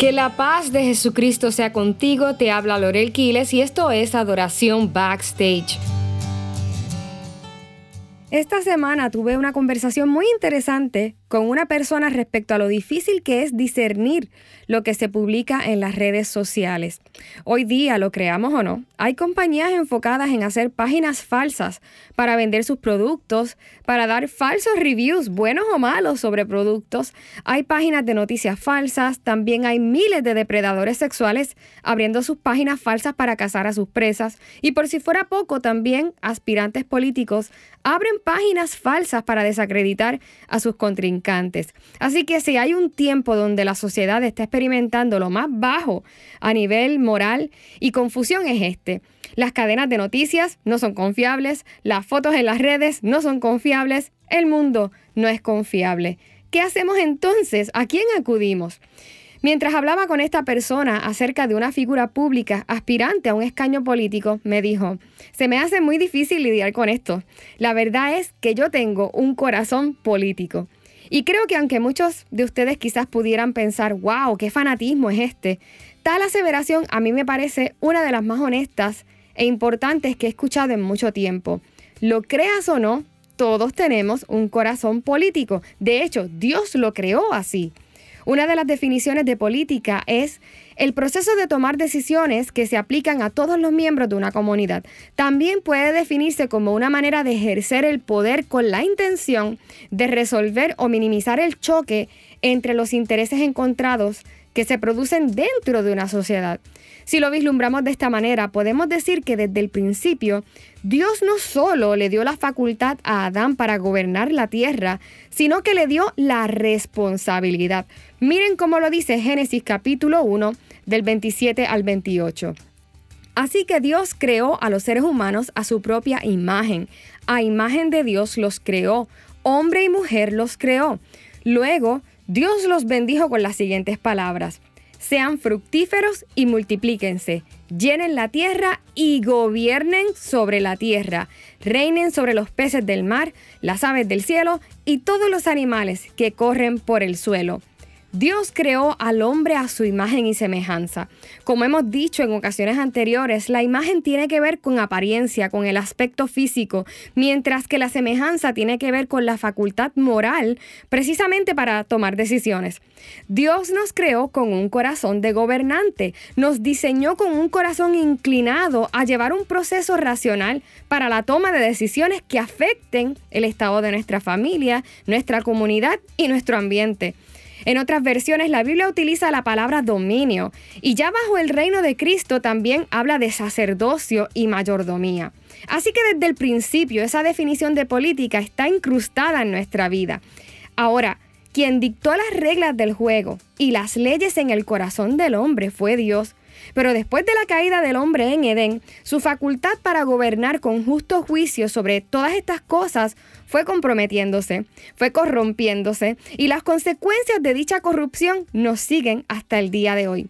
Que la paz de Jesucristo sea contigo, te habla Lorel Quiles y esto es Adoración Backstage. Esta semana tuve una conversación muy interesante con una persona respecto a lo difícil que es discernir lo que se publica en las redes sociales. Hoy día, lo creamos o no, hay compañías enfocadas en hacer páginas falsas para vender sus productos, para dar falsos reviews, buenos o malos, sobre productos. Hay páginas de noticias falsas, también hay miles de depredadores sexuales abriendo sus páginas falsas para cazar a sus presas. Y por si fuera poco, también aspirantes políticos abren páginas falsas para desacreditar a sus contrincantes. Así que si hay un tiempo donde la sociedad está experimentando lo más bajo a nivel moral y confusión es este. Las cadenas de noticias no son confiables, las fotos en las redes no son confiables, el mundo no es confiable. ¿Qué hacemos entonces? ¿A quién acudimos? Mientras hablaba con esta persona acerca de una figura pública aspirante a un escaño político, me dijo, se me hace muy difícil lidiar con esto. La verdad es que yo tengo un corazón político. Y creo que aunque muchos de ustedes quizás pudieran pensar, wow, qué fanatismo es este, tal aseveración a mí me parece una de las más honestas e importantes que he escuchado en mucho tiempo. Lo creas o no, todos tenemos un corazón político. De hecho, Dios lo creó así. Una de las definiciones de política es el proceso de tomar decisiones que se aplican a todos los miembros de una comunidad. También puede definirse como una manera de ejercer el poder con la intención de resolver o minimizar el choque entre los intereses encontrados que se producen dentro de una sociedad. Si lo vislumbramos de esta manera, podemos decir que desde el principio Dios no solo le dio la facultad a Adán para gobernar la tierra, sino que le dio la responsabilidad. Miren cómo lo dice Génesis capítulo 1 del 27 al 28. Así que Dios creó a los seres humanos a su propia imagen. A imagen de Dios los creó. Hombre y mujer los creó. Luego, Dios los bendijo con las siguientes palabras. Sean fructíferos y multiplíquense, llenen la tierra y gobiernen sobre la tierra, reinen sobre los peces del mar, las aves del cielo y todos los animales que corren por el suelo. Dios creó al hombre a su imagen y semejanza. Como hemos dicho en ocasiones anteriores, la imagen tiene que ver con apariencia, con el aspecto físico, mientras que la semejanza tiene que ver con la facultad moral, precisamente para tomar decisiones. Dios nos creó con un corazón de gobernante, nos diseñó con un corazón inclinado a llevar un proceso racional para la toma de decisiones que afecten el estado de nuestra familia, nuestra comunidad y nuestro ambiente. En otras versiones la Biblia utiliza la palabra dominio y ya bajo el reino de Cristo también habla de sacerdocio y mayordomía. Así que desde el principio esa definición de política está incrustada en nuestra vida. Ahora, quien dictó las reglas del juego y las leyes en el corazón del hombre fue Dios. Pero después de la caída del hombre en Edén, su facultad para gobernar con justo juicio sobre todas estas cosas fue comprometiéndose, fue corrompiéndose y las consecuencias de dicha corrupción nos siguen hasta el día de hoy.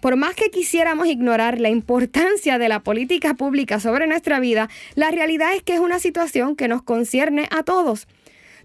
Por más que quisiéramos ignorar la importancia de la política pública sobre nuestra vida, la realidad es que es una situación que nos concierne a todos.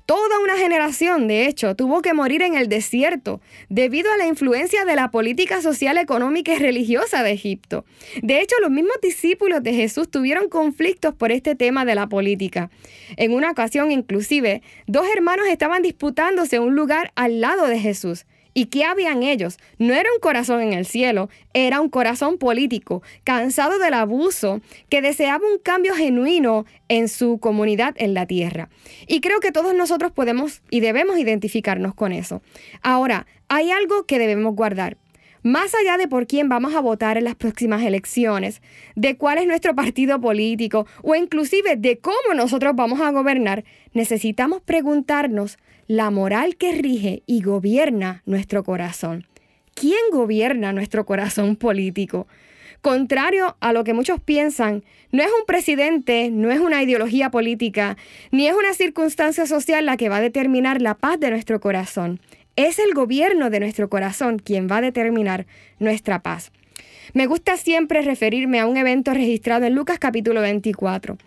Toda una generación, de hecho, tuvo que morir en el desierto debido a la influencia de la política social, económica y religiosa de Egipto. De hecho, los mismos discípulos de Jesús tuvieron conflictos por este tema de la política. En una ocasión, inclusive, dos hermanos estaban disputándose un lugar al lado de Jesús. ¿Y qué habían ellos? No era un corazón en el cielo, era un corazón político, cansado del abuso, que deseaba un cambio genuino en su comunidad en la tierra. Y creo que todos nosotros podemos y debemos identificarnos con eso. Ahora, hay algo que debemos guardar. Más allá de por quién vamos a votar en las próximas elecciones, de cuál es nuestro partido político o inclusive de cómo nosotros vamos a gobernar, necesitamos preguntarnos la moral que rige y gobierna nuestro corazón. ¿Quién gobierna nuestro corazón político? Contrario a lo que muchos piensan, no es un presidente, no es una ideología política, ni es una circunstancia social la que va a determinar la paz de nuestro corazón. Es el gobierno de nuestro corazón quien va a determinar nuestra paz. Me gusta siempre referirme a un evento registrado en Lucas capítulo 24.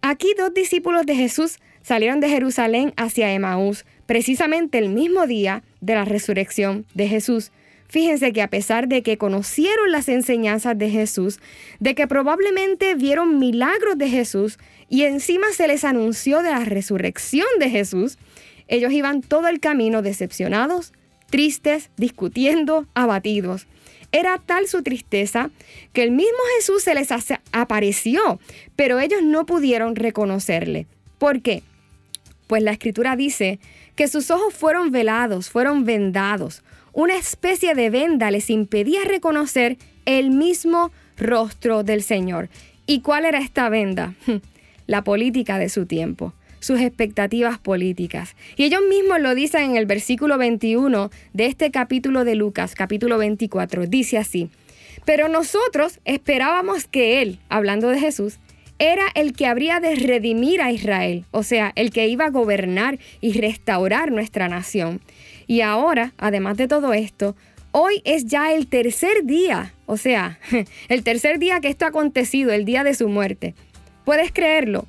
Aquí dos discípulos de Jesús salieron de Jerusalén hacia Emaús, precisamente el mismo día de la resurrección de Jesús. Fíjense que a pesar de que conocieron las enseñanzas de Jesús, de que probablemente vieron milagros de Jesús y encima se les anunció de la resurrección de Jesús, ellos iban todo el camino decepcionados, tristes, discutiendo, abatidos. Era tal su tristeza que el mismo Jesús se les apareció, pero ellos no pudieron reconocerle. ¿Por qué? Pues la escritura dice que sus ojos fueron velados, fueron vendados. Una especie de venda les impedía reconocer el mismo rostro del Señor. ¿Y cuál era esta venda? La política de su tiempo sus expectativas políticas. Y ellos mismos lo dicen en el versículo 21 de este capítulo de Lucas, capítulo 24. Dice así, pero nosotros esperábamos que Él, hablando de Jesús, era el que habría de redimir a Israel, o sea, el que iba a gobernar y restaurar nuestra nación. Y ahora, además de todo esto, hoy es ya el tercer día, o sea, el tercer día que esto ha acontecido, el día de su muerte. ¿Puedes creerlo?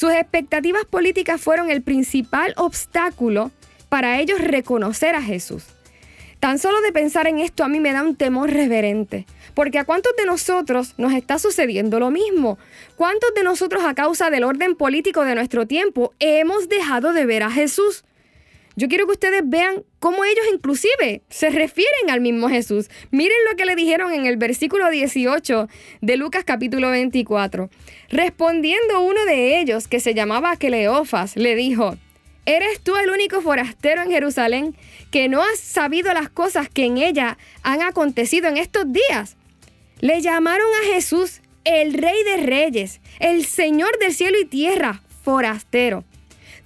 Sus expectativas políticas fueron el principal obstáculo para ellos reconocer a Jesús. Tan solo de pensar en esto a mí me da un temor reverente, porque a cuántos de nosotros nos está sucediendo lo mismo. ¿Cuántos de nosotros a causa del orden político de nuestro tiempo hemos dejado de ver a Jesús? Yo quiero que ustedes vean cómo ellos inclusive se refieren al mismo Jesús. Miren lo que le dijeron en el versículo 18 de Lucas capítulo 24. Respondiendo uno de ellos, que se llamaba Cleofas, le dijo, ¿Eres tú el único forastero en Jerusalén que no has sabido las cosas que en ella han acontecido en estos días? Le llamaron a Jesús el Rey de Reyes, el Señor del cielo y tierra, forastero.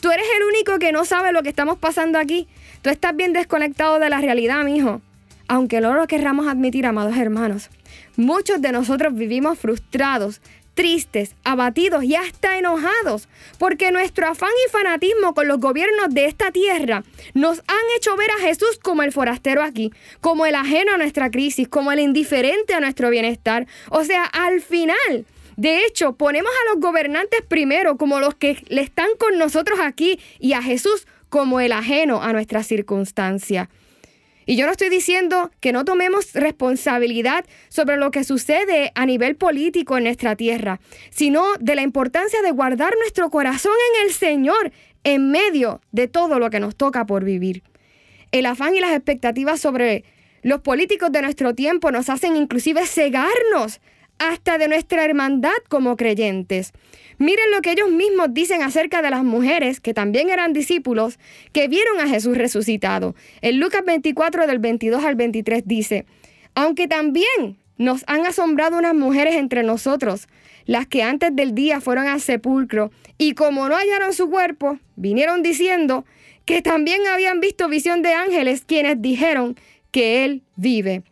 Tú eres el único que no sabe lo que estamos pasando aquí. Tú estás bien desconectado de la realidad, mijo. Aunque no lo querramos admitir, amados hermanos, muchos de nosotros vivimos frustrados, tristes, abatidos y hasta enojados, porque nuestro afán y fanatismo con los gobiernos de esta tierra nos han hecho ver a Jesús como el forastero aquí, como el ajeno a nuestra crisis, como el indiferente a nuestro bienestar. O sea, al final de hecho, ponemos a los gobernantes primero como los que le están con nosotros aquí y a Jesús como el ajeno a nuestra circunstancia. Y yo no estoy diciendo que no tomemos responsabilidad sobre lo que sucede a nivel político en nuestra tierra, sino de la importancia de guardar nuestro corazón en el Señor en medio de todo lo que nos toca por vivir. El afán y las expectativas sobre los políticos de nuestro tiempo nos hacen inclusive cegarnos hasta de nuestra hermandad como creyentes. Miren lo que ellos mismos dicen acerca de las mujeres, que también eran discípulos, que vieron a Jesús resucitado. En Lucas 24 del 22 al 23 dice, aunque también nos han asombrado unas mujeres entre nosotros, las que antes del día fueron al sepulcro, y como no hallaron su cuerpo, vinieron diciendo que también habían visto visión de ángeles quienes dijeron que Él vive.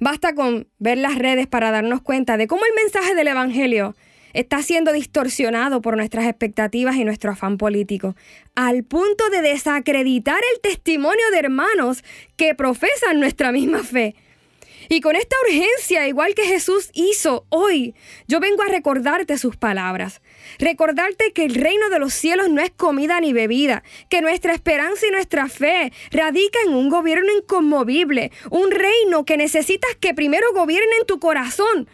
Basta con ver las redes para darnos cuenta de cómo el mensaje del Evangelio está siendo distorsionado por nuestras expectativas y nuestro afán político, al punto de desacreditar el testimonio de hermanos que profesan nuestra misma fe. Y con esta urgencia, igual que Jesús hizo hoy, yo vengo a recordarte sus palabras. Recordarte que el reino de los cielos no es comida ni bebida, que nuestra esperanza y nuestra fe radica en un gobierno inconmovible, un reino que necesitas que primero gobierne en tu corazón,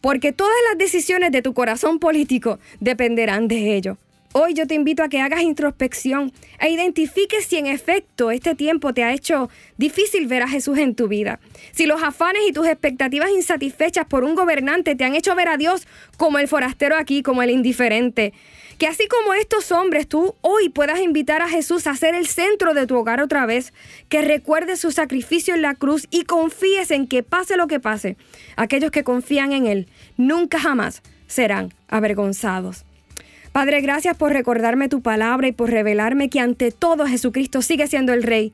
porque todas las decisiones de tu corazón político dependerán de ello. Hoy yo te invito a que hagas introspección e identifiques si en efecto este tiempo te ha hecho difícil ver a Jesús en tu vida. Si los afanes y tus expectativas insatisfechas por un gobernante te han hecho ver a Dios como el forastero aquí, como el indiferente. Que así como estos hombres, tú hoy puedas invitar a Jesús a ser el centro de tu hogar otra vez, que recuerdes su sacrificio en la cruz y confíes en que pase lo que pase, aquellos que confían en Él nunca jamás serán avergonzados. Padre, gracias por recordarme tu palabra y por revelarme que ante todo Jesucristo sigue siendo el Rey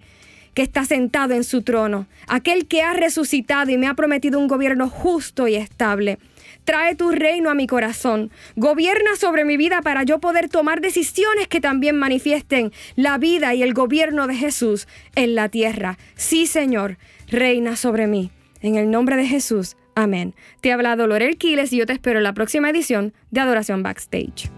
que está sentado en su trono, aquel que ha resucitado y me ha prometido un gobierno justo y estable. Trae tu reino a mi corazón. Gobierna sobre mi vida para yo poder tomar decisiones que también manifiesten la vida y el gobierno de Jesús en la tierra. Sí, Señor, reina sobre mí. En el nombre de Jesús. Amén. Te ha hablado Lorel Quiles y yo te espero en la próxima edición de Adoración Backstage.